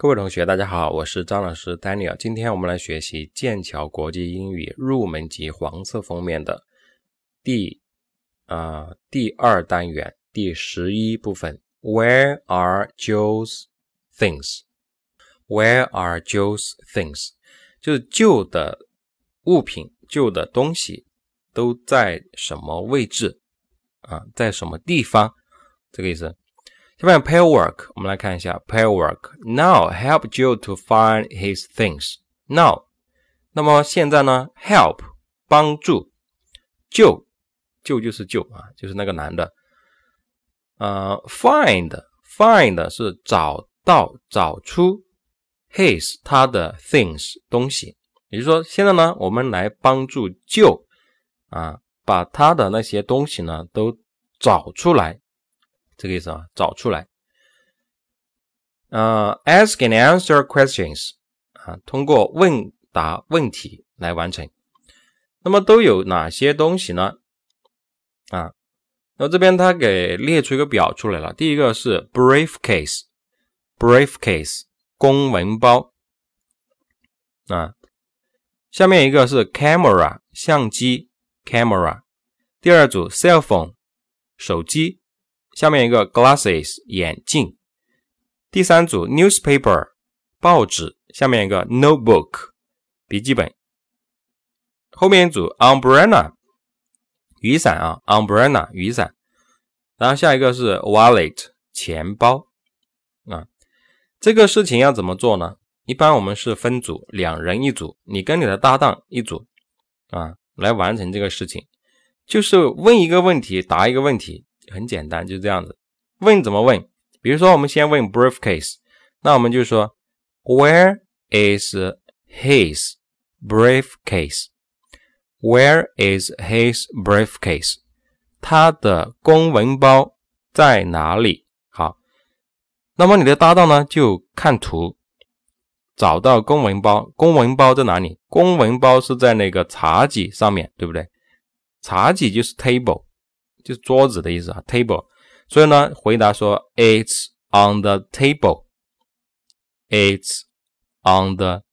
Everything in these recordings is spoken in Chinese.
各位同学，大家好，我是张老师 Daniel。今天我们来学习剑桥国际英语入门级黄色封面的第啊第二单元第十一部分。Where are Joe's things? Where are Joe's things? 就是旧的物品、旧的东西都在什么位置啊？在什么地方？这个意思。下面 pair work，我们来看一下 pair work。Now help Joe to find his things. Now，那么现在呢？Help 帮助，Joe，救就是救啊，就是那个男的。呃，find，find 是找到、找出 his 他的 things 东西。也就是说，现在呢，我们来帮助 Joe 啊，把他的那些东西呢都找出来。这个意思啊，找出来。呃，ask and answer questions 啊，通过问答问题来完成。那么都有哪些东西呢？啊，那这边他给列出一个表出来了。第一个是 briefcase，briefcase 公文包啊。下面一个是 camera 相机，camera。第二组 cell phone 手机。下面一个 glasses 眼镜，第三组 newspaper 报纸，下面一个 notebook 笔记本，后面一组 umbrella 雨伞啊 umbrella 雨伞，然后下一个是 wallet 钱包。啊，这个事情要怎么做呢？一般我们是分组，两人一组，你跟你的搭档一组啊，来完成这个事情，就是问一个问题，答一个问题。很简单，就这样子。问怎么问？比如说，我们先问 briefcase，那我们就说 Where is his briefcase？Where is his briefcase？他的公文包在哪里？好，那么你的搭档呢，就看图找到公文包。公文包在哪里？公文包是在那个茶几上面对不对？茶几就是 table。就是桌子的意思啊，table。所以呢，回答说，It's on the table。It's on the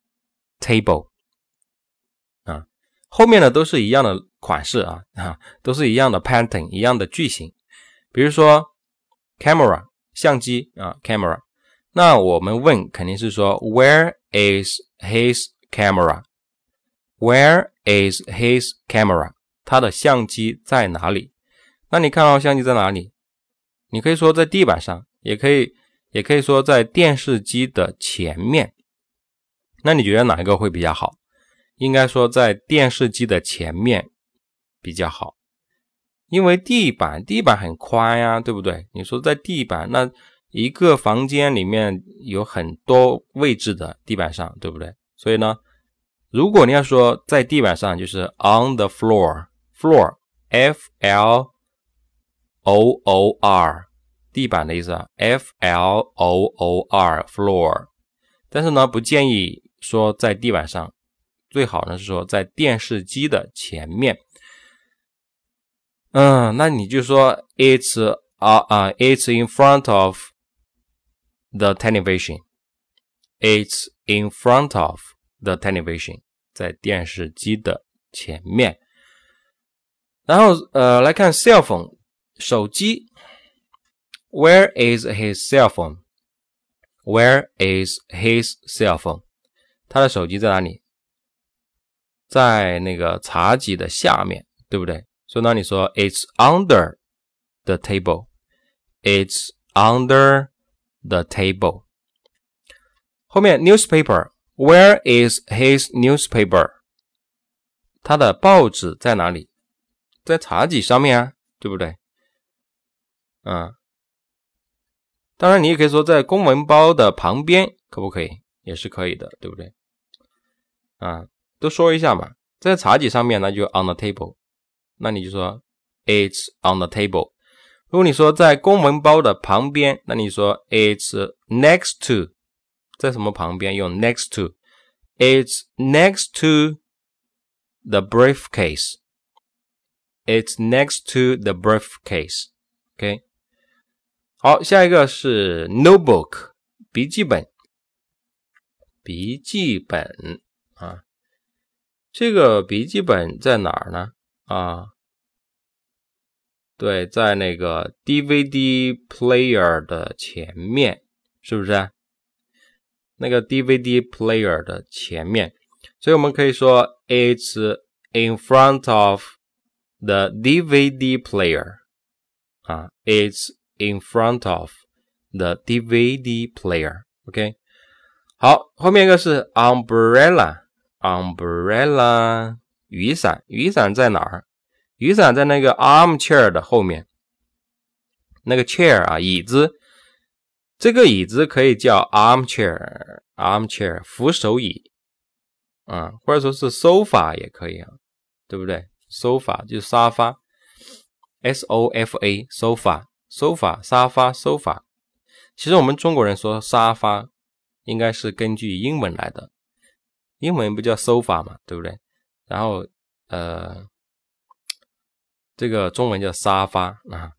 table。啊，后面的都是一样的款式啊，啊，都是一样的 pattern，一样的句型。比如说，camera 相机啊，camera。那我们问肯定是说，Where is his camera？Where is his camera？他的相机在哪里？ 那你看到相机在哪里？你可以说在地板上，也可以，也可以说在电视机的前面。那你觉得哪一个会比较好？应该说在电视机的前面比较好，因为地板地板很宽呀，对不对？你说在地板，那一个房间里面有很多位置的地板上，对不对？所以呢，如果你要说在地板上，就是 on the floor，floor，f l。O O R 地板的意思啊，F L O O R floor，但是呢，不建议说在地板上，最好呢是说在电视机的前面。嗯，那你就说 It's 啊啊，It's in front of the television，It's in front of the television，在电视机的前面。然后呃，来看 cell phone。手机，Where is his cell phone? Where is his cell phone? 他的手机在哪里？在那个茶几的下面，对不对？所以呢，你说 It's under the table. It's under the table. 后面 newspaper. Where is his newspaper? 他的报纸在哪里？在茶几上面啊，对不对？ 啊，当然，你也可以说在公文包的旁边，可不可以？也是可以的，对不对？啊，都说一下嘛，在茶几上面，那就 on the table，那你就说 it's on the table。如果你说在公文包的旁边，那你说 it's next to，在什么旁边用 next to，it's next to the briefcase，it's next to the briefcase，OK。 好，下一个是 notebook 笔记本。笔记本啊，这个笔记本在哪儿呢？啊，对，在那个 DVD player 的前面，是不是？那个 DVD player 的前面，所以我们可以说 it's in front of the DVD player 啊，it's in front of the DVD player。OK，好，后面一个是 umbrella，umbrella 雨伞，雨伞在哪儿？雨伞在那个 armchair 的后面，那个 chair 啊，椅子。这个椅子可以叫 armchair，armchair 扶手椅啊，或者说是 sofa 也可以啊，对不对？sofa 就是沙发，sofa，sofa sofa 沙发，sofa。其实我们中国人说沙发，应该是根据英文来的，英文不叫 sofa 嘛，对不对？然后呃，这个中文叫沙发啊，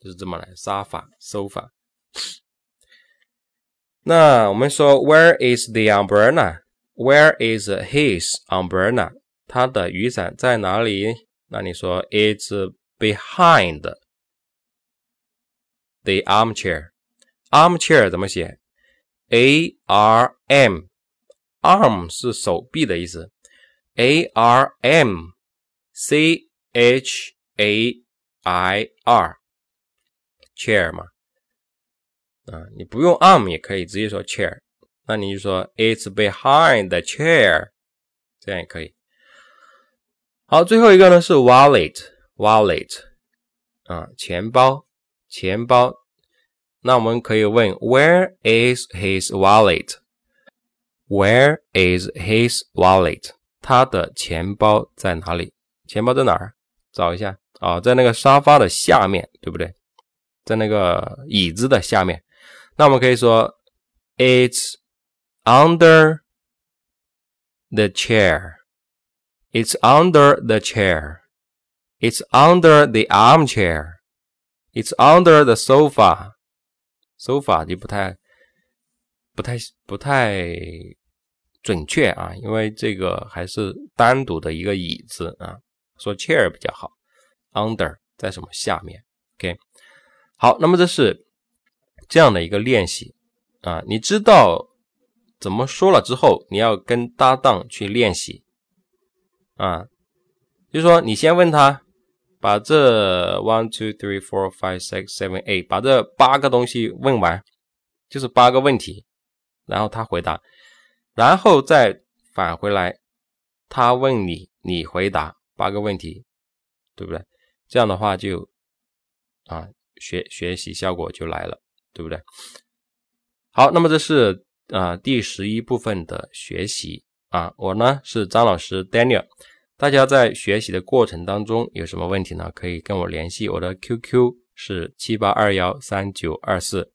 就是这么来，沙发，sofa。那我们说，Where is the umbrella? Where is his umbrella? 他的雨伞在哪里？那你说，It's behind the armchair. Armchair 怎么写？A R M，arm 是手臂的意思。A R M C H A I R，chair 嘛。啊，你不用 arm 也可以直接说 chair，那你就说 it's behind the chair，这样也可以。好，最后一个呢是 wallet，wallet，啊，钱包， 钱包。那我们可以问 Where is his wallet？Where is his wallet？他的钱包在哪里？钱包在哪儿？找一下啊，在那个沙发的下面，对不对？在那个椅子的下面。那我们可以说，It's under the chair. It's under the chair. It's under the armchair. It's under the sofa. Sofa 就不太、不太、不太准确啊，因为这个还是单独的一个椅子啊，说 chair 比较好。Under 在什么下面？OK，好，那么这是。这样的一个练习啊，你知道怎么说了之后，你要跟搭档去练习啊。就是说，你先问他，把这 one two three four five six seven eight 把这八个东西问完，就是八个问题，然后他回答，然后再返回来，他问你，你回答八个问题，对不对？这样的话就啊，学学习效果就来了。对不对？好，那么这是啊第十一部分的学习啊。我呢是张老师 Daniel。大家在学习的过程当中有什么问题呢？可以跟我联系，我的 QQ 是七八二幺三九二四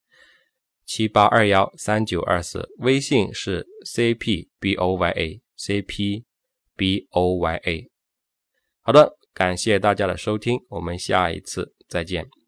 七八二幺三九二四，微信是 CPBOYA CPBOYA。好的，感谢大家的收听，我们下一次再见。